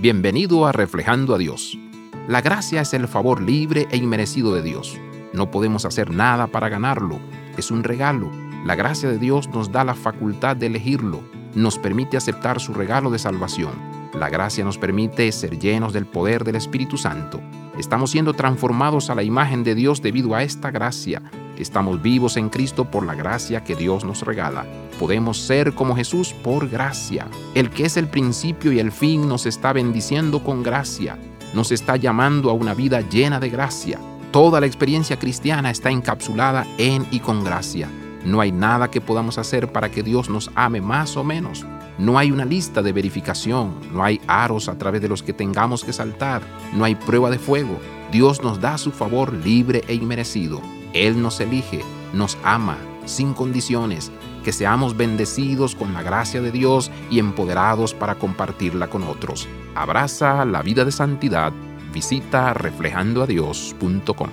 Bienvenido a Reflejando a Dios. La gracia es el favor libre e inmerecido de Dios. No podemos hacer nada para ganarlo. Es un regalo. La gracia de Dios nos da la facultad de elegirlo. Nos permite aceptar su regalo de salvación. La gracia nos permite ser llenos del poder del Espíritu Santo. Estamos siendo transformados a la imagen de Dios debido a esta gracia. Estamos vivos en Cristo por la gracia que Dios nos regala. Podemos ser como Jesús por gracia. El que es el principio y el fin nos está bendiciendo con gracia. Nos está llamando a una vida llena de gracia. Toda la experiencia cristiana está encapsulada en y con gracia. No hay nada que podamos hacer para que Dios nos ame más o menos. No hay una lista de verificación, no hay aros a través de los que tengamos que saltar, no hay prueba de fuego. Dios nos da su favor libre e inmerecido. Él nos elige, nos ama, sin condiciones, que seamos bendecidos con la gracia de Dios y empoderados para compartirla con otros. Abraza la vida de santidad. Visita reflejandoadios.com.